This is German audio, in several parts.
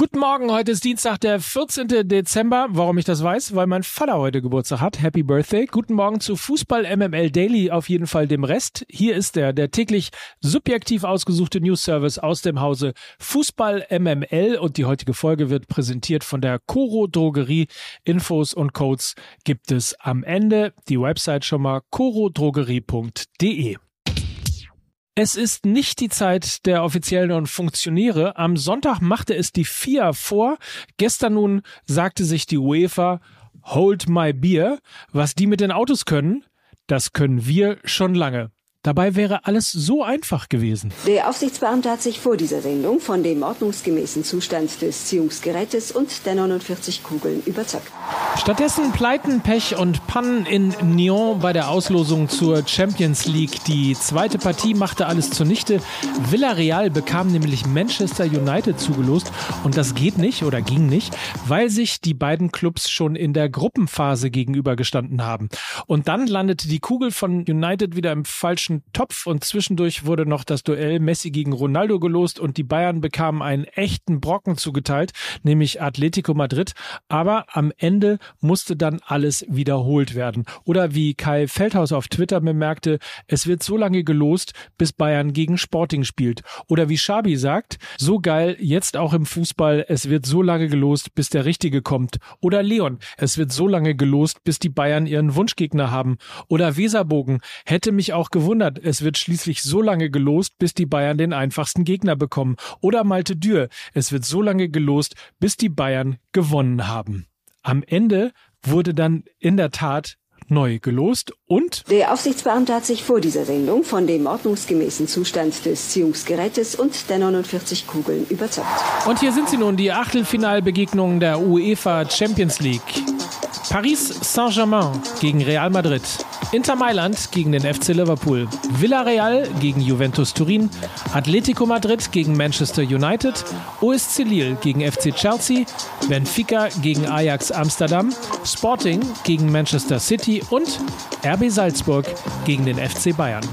Guten Morgen, heute ist Dienstag, der 14. Dezember. Warum ich das weiß? Weil mein Vater heute Geburtstag hat. Happy Birthday. Guten Morgen zu Fußball MML Daily, auf jeden Fall dem Rest. Hier ist er, der täglich subjektiv ausgesuchte News Service aus dem Hause Fußball MML und die heutige Folge wird präsentiert von der Coro Drogerie. Infos und Codes gibt es am Ende. Die Website schon mal corodrogerie.de. Es ist nicht die Zeit der Offiziellen und Funktionäre. Am Sonntag machte es die FIA vor. Gestern nun sagte sich die UEFA, hold my beer. Was die mit den Autos können, das können wir schon lange. Dabei wäre alles so einfach gewesen. Der Aufsichtsbeamte hat sich vor dieser Sendung von dem ordnungsgemäßen Zustand des Ziehungsgerätes und der 49 Kugeln überzeugt. Stattdessen Pleiten, Pech und Pannen in Nyon bei der Auslosung zur Champions League. Die zweite Partie machte alles zunichte. Villarreal bekam nämlich Manchester United zugelost und das geht nicht oder ging nicht, weil sich die beiden Clubs schon in der Gruppenphase gegenübergestanden haben. Und dann landete die Kugel von United wieder im falschen Topf und zwischendurch wurde noch das Duell Messi gegen Ronaldo gelost und die Bayern bekamen einen echten Brocken zugeteilt, nämlich Atletico Madrid. Aber am Ende musste dann alles wiederholt werden. Oder wie Kai Feldhaus auf Twitter bemerkte, es wird so lange gelost, bis Bayern gegen Sporting spielt. Oder wie Schabi sagt, so geil, jetzt auch im Fußball, es wird so lange gelost, bis der Richtige kommt. Oder Leon, es wird so lange gelost, bis die Bayern ihren Wunschgegner haben. Oder Weserbogen, hätte mich auch gewundert, es wird schließlich so lange gelost, bis die Bayern den einfachsten Gegner bekommen. Oder Malte Dürr, es wird so lange gelost, bis die Bayern gewonnen haben. Am Ende wurde dann in der Tat neu gelost und Der Aufsichtsbeamte hat sich vor dieser Sendung von dem ordnungsgemäßen Zustand des Ziehungsgerätes und der 49 Kugeln überzeugt. Und hier sind sie nun, die Achtelfinalbegegnungen der UEFA Champions League. Paris Saint-Germain gegen Real Madrid. Inter Mailand gegen den FC Liverpool. Villarreal gegen Juventus Turin. Atletico Madrid gegen Manchester United. OSC Lille gegen FC Chelsea. Benfica gegen Ajax Amsterdam. Sporting gegen Manchester City und RB Salzburg gegen den FC Bayern.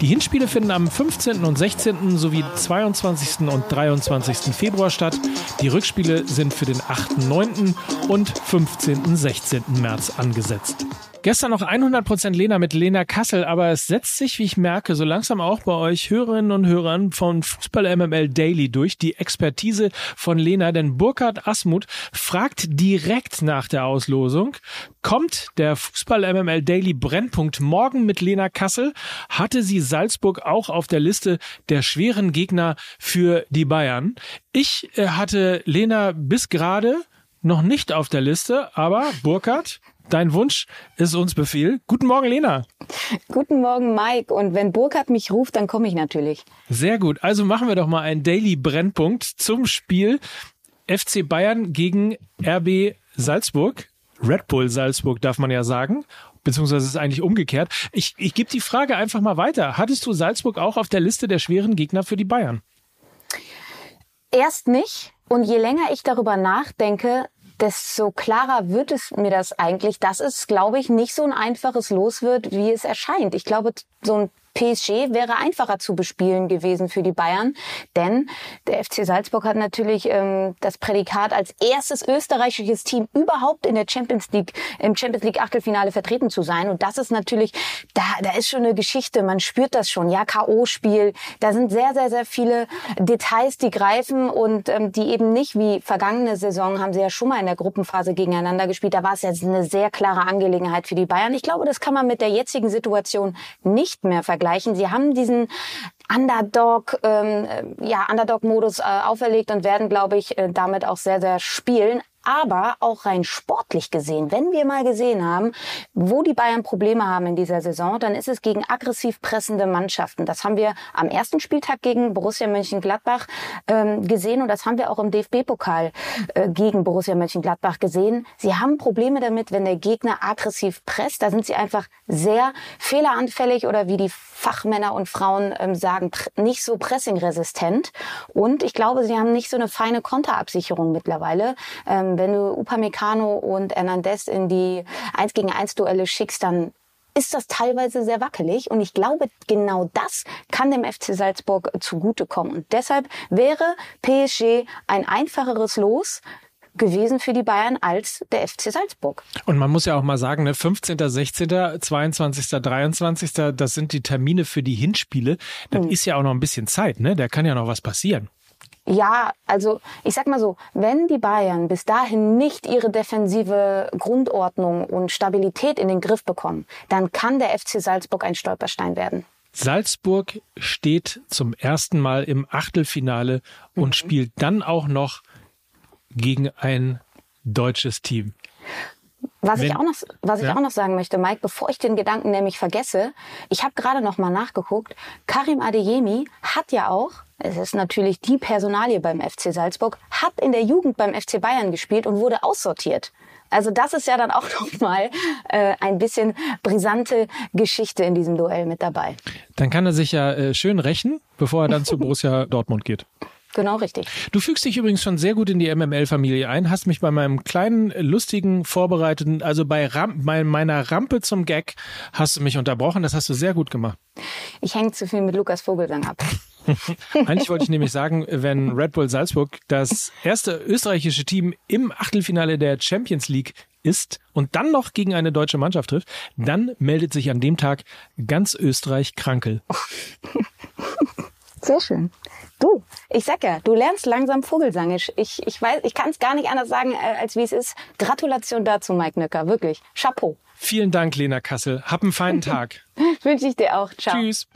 Die Hinspiele finden am 15. und 16. sowie 22. und 23. Februar statt. Die Rückspiele sind für den 8., 9. und 15. 16. März angesetzt. Gestern noch 100% Lena mit Lena Kassel, aber es setzt sich, wie ich merke, so langsam auch bei euch Hörerinnen und Hörern von Fußball MML Daily durch die Expertise von Lena, denn Burkhard Asmuth fragt direkt nach der Auslosung, kommt der Fußball MML Daily Brennpunkt morgen mit Lena Kassel? Hatte sie Salzburg auch auf der Liste der schweren Gegner für die Bayern? Ich äh, hatte Lena bis gerade noch nicht auf der Liste, aber Burkhard, dein Wunsch ist uns Befehl. Guten Morgen, Lena. Guten Morgen, Mike. Und wenn Burkhard mich ruft, dann komme ich natürlich. Sehr gut. Also machen wir doch mal einen Daily Brennpunkt zum Spiel FC Bayern gegen RB Salzburg. Red Bull Salzburg darf man ja sagen. Beziehungsweise ist es eigentlich umgekehrt. Ich, ich gebe die Frage einfach mal weiter. Hattest du Salzburg auch auf der Liste der schweren Gegner für die Bayern? Erst nicht. Und je länger ich darüber nachdenke, desto klarer wird es mir das eigentlich, dass es, glaube ich, nicht so ein einfaches Los wird, wie es erscheint. Ich glaube, so ein PSG wäre einfacher zu bespielen gewesen für die Bayern, denn der FC Salzburg hat natürlich ähm, das Prädikat als erstes österreichisches Team überhaupt in der Champions League im Champions League Achtelfinale vertreten zu sein. Und das ist natürlich da da ist schon eine Geschichte, man spürt das schon, ja KO Spiel, da sind sehr sehr sehr viele Details, die greifen. Und ähm, die eben nicht wie vergangene Saison haben sie ja schon mal in der Gruppenphase gegeneinander gespielt, da war es jetzt eine sehr klare Angelegenheit für die Bayern. Ich glaube, das kann man mit der jetzigen Situation nicht mehr vergleichen vergleichen. Sie haben diesen Underdog, ähm, ja, Underdog-Modus äh, auferlegt und werden, glaube ich, äh, damit auch sehr, sehr spielen. Aber auch rein sportlich gesehen, wenn wir mal gesehen haben, wo die Bayern Probleme haben in dieser Saison, dann ist es gegen aggressiv pressende Mannschaften. Das haben wir am ersten Spieltag gegen Borussia Mönchengladbach ähm, gesehen und das haben wir auch im DFB-Pokal äh, gegen Borussia Mönchengladbach gesehen. Sie haben Probleme damit, wenn der Gegner aggressiv presst. Da sind sie einfach sehr fehleranfällig oder wie die Fachmänner und Frauen ähm, sagen, nicht so pressingresistent. Und ich glaube, sie haben nicht so eine feine Konterabsicherung mittlerweile. Ähm, wenn du Upamecano und Hernandez in die 1 gegen 1 Duelle schickst, dann ist das teilweise sehr wackelig. Und ich glaube, genau das kann dem FC Salzburg zugutekommen. Und deshalb wäre PSG ein einfacheres Los gewesen für die Bayern als der FC Salzburg. Und man muss ja auch mal sagen, ne, 15., 16., 22., 23., das sind die Termine für die Hinspiele. Das hm. ist ja auch noch ein bisschen Zeit, ne? Da kann ja noch was passieren. Ja, also ich sag mal so, wenn die Bayern bis dahin nicht ihre defensive Grundordnung und Stabilität in den Griff bekommen, dann kann der FC Salzburg ein Stolperstein werden. Salzburg steht zum ersten Mal im Achtelfinale und mhm. spielt dann auch noch gegen ein deutsches Team. Was Wenn, ich auch noch, was ich ja? auch noch sagen möchte, Mike, bevor ich den Gedanken nämlich vergesse, ich habe gerade noch mal nachgeguckt. Karim Adeyemi hat ja auch, es ist natürlich die Personalie beim FC Salzburg, hat in der Jugend beim FC Bayern gespielt und wurde aussortiert. Also das ist ja dann auch noch mal äh, ein bisschen brisante Geschichte in diesem Duell mit dabei. Dann kann er sich ja äh, schön rächen, bevor er dann zu Borussia Dortmund geht. Genau richtig. Du fügst dich übrigens schon sehr gut in die MML-Familie ein, hast mich bei meinem kleinen, lustigen, vorbereiteten, also bei, Ram bei meiner Rampe zum Gag, hast du mich unterbrochen. Das hast du sehr gut gemacht. Ich hänge zu viel mit Lukas Vogelsang ab. Eigentlich wollte ich nämlich sagen, wenn Red Bull Salzburg das erste österreichische Team im Achtelfinale der Champions League ist und dann noch gegen eine deutsche Mannschaft trifft, dann meldet sich an dem Tag ganz Österreich Krankel. Sehr schön. Ich sag ja, du lernst langsam Vogelsangisch. Ich, ich weiß, ich kann es gar nicht anders sagen, äh, als wie es ist. Gratulation dazu, Mike Nöcker. Wirklich. Chapeau. Vielen Dank, Lena Kassel. Hab einen feinen Tag. Wünsche ich dir auch. Ciao. Tschüss.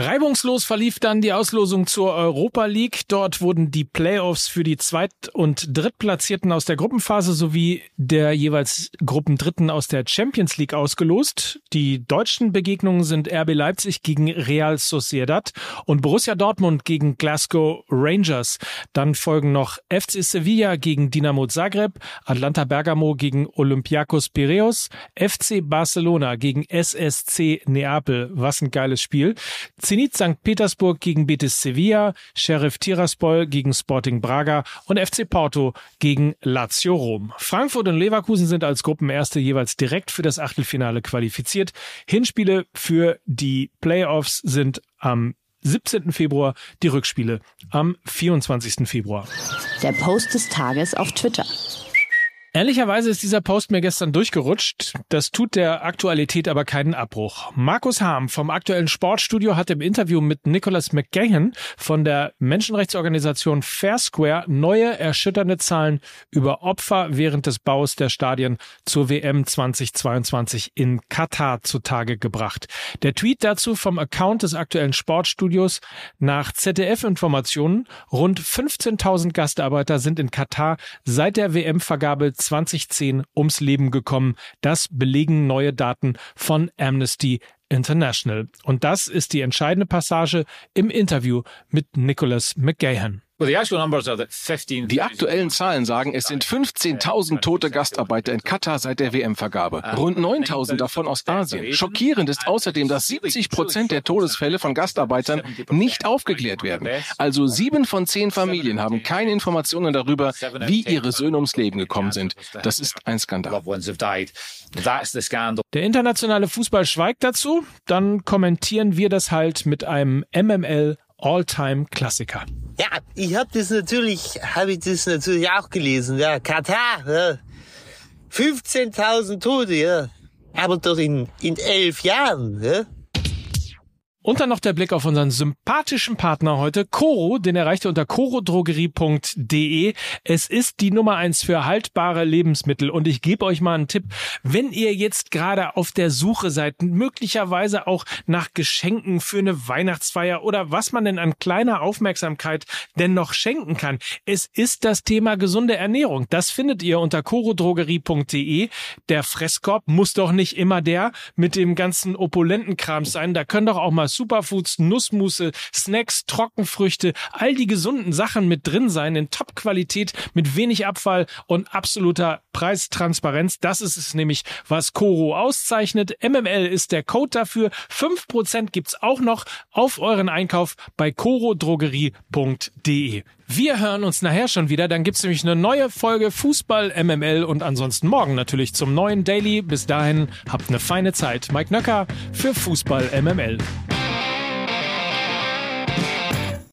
Reibungslos verlief dann die Auslosung zur Europa League. Dort wurden die Playoffs für die Zweit- und Drittplatzierten aus der Gruppenphase sowie der jeweils Gruppendritten aus der Champions League ausgelost. Die deutschen Begegnungen sind RB Leipzig gegen Real Sociedad und Borussia Dortmund gegen Glasgow Rangers. Dann folgen noch FC Sevilla gegen Dinamo Zagreb, Atlanta Bergamo gegen Olympiakos Piraeus, FC Barcelona gegen SSC Neapel. Was ein geiles Spiel. Zenit St. Petersburg gegen Betis Sevilla, Sheriff Tiraspol gegen Sporting Braga und FC Porto gegen Lazio Rom. Frankfurt und Leverkusen sind als Gruppenerste jeweils direkt für das Achtelfinale qualifiziert. Hinspiele für die Playoffs sind am 17. Februar, die Rückspiele am 24. Februar. Der Post des Tages auf Twitter. Ehrlicherweise ist dieser Post mir gestern durchgerutscht. Das tut der Aktualität aber keinen Abbruch. Markus Harm vom aktuellen Sportstudio hat im Interview mit Nicholas McGahan von der Menschenrechtsorganisation Fair Square neue erschütternde Zahlen über Opfer während des Baus der Stadien zur WM 2022 in Katar zutage gebracht. Der Tweet dazu vom Account des aktuellen Sportstudios nach ZDF-Informationen rund 15.000 Gastarbeiter sind in Katar seit der WM-Vergabe 2010 ums Leben gekommen. Das belegen neue Daten von Amnesty International. Und das ist die entscheidende Passage im Interview mit Nicholas McGahan. Die aktuellen Zahlen sagen, es sind 15.000 tote Gastarbeiter in Katar seit der WM-Vergabe. Rund 9.000 davon aus Asien. Schockierend ist außerdem, dass 70 Prozent der Todesfälle von Gastarbeitern nicht aufgeklärt werden. Also sieben von zehn Familien haben keine Informationen darüber, wie ihre Söhne ums Leben gekommen sind. Das ist ein Skandal. Der internationale Fußball schweigt dazu. Dann kommentieren wir das halt mit einem MML All-Time-Klassiker. Ja, ich habe das natürlich, habe ich das natürlich auch gelesen. Ja, Katar, ja. 15.000 Tote, ja. Aber doch in, in elf Jahren, ja. Und dann noch der Blick auf unseren sympathischen Partner heute, Coro, den erreicht ihr unter corodrogerie.de. Es ist die Nummer eins für haltbare Lebensmittel und ich gebe euch mal einen Tipp. Wenn ihr jetzt gerade auf der Suche seid, möglicherweise auch nach Geschenken für eine Weihnachtsfeier oder was man denn an kleiner Aufmerksamkeit denn noch schenken kann, es ist das Thema gesunde Ernährung. Das findet ihr unter corodrogerie.de. Der Fresskorb muss doch nicht immer der mit dem ganzen opulenten Kram sein. Da können doch auch mal Superfoods, Nussmusse, Snacks, Trockenfrüchte, all die gesunden Sachen mit drin sein in Top-Qualität mit wenig Abfall und absoluter Preistransparenz. Das ist es nämlich, was Coro auszeichnet. MML ist der Code dafür. 5% gibt's auch noch auf euren Einkauf bei corodrogerie.de. Wir hören uns nachher schon wieder. Dann gibt's nämlich eine neue Folge Fußball MML und ansonsten morgen natürlich zum neuen Daily. Bis dahin habt eine feine Zeit. Mike Nöcker für Fußball MML.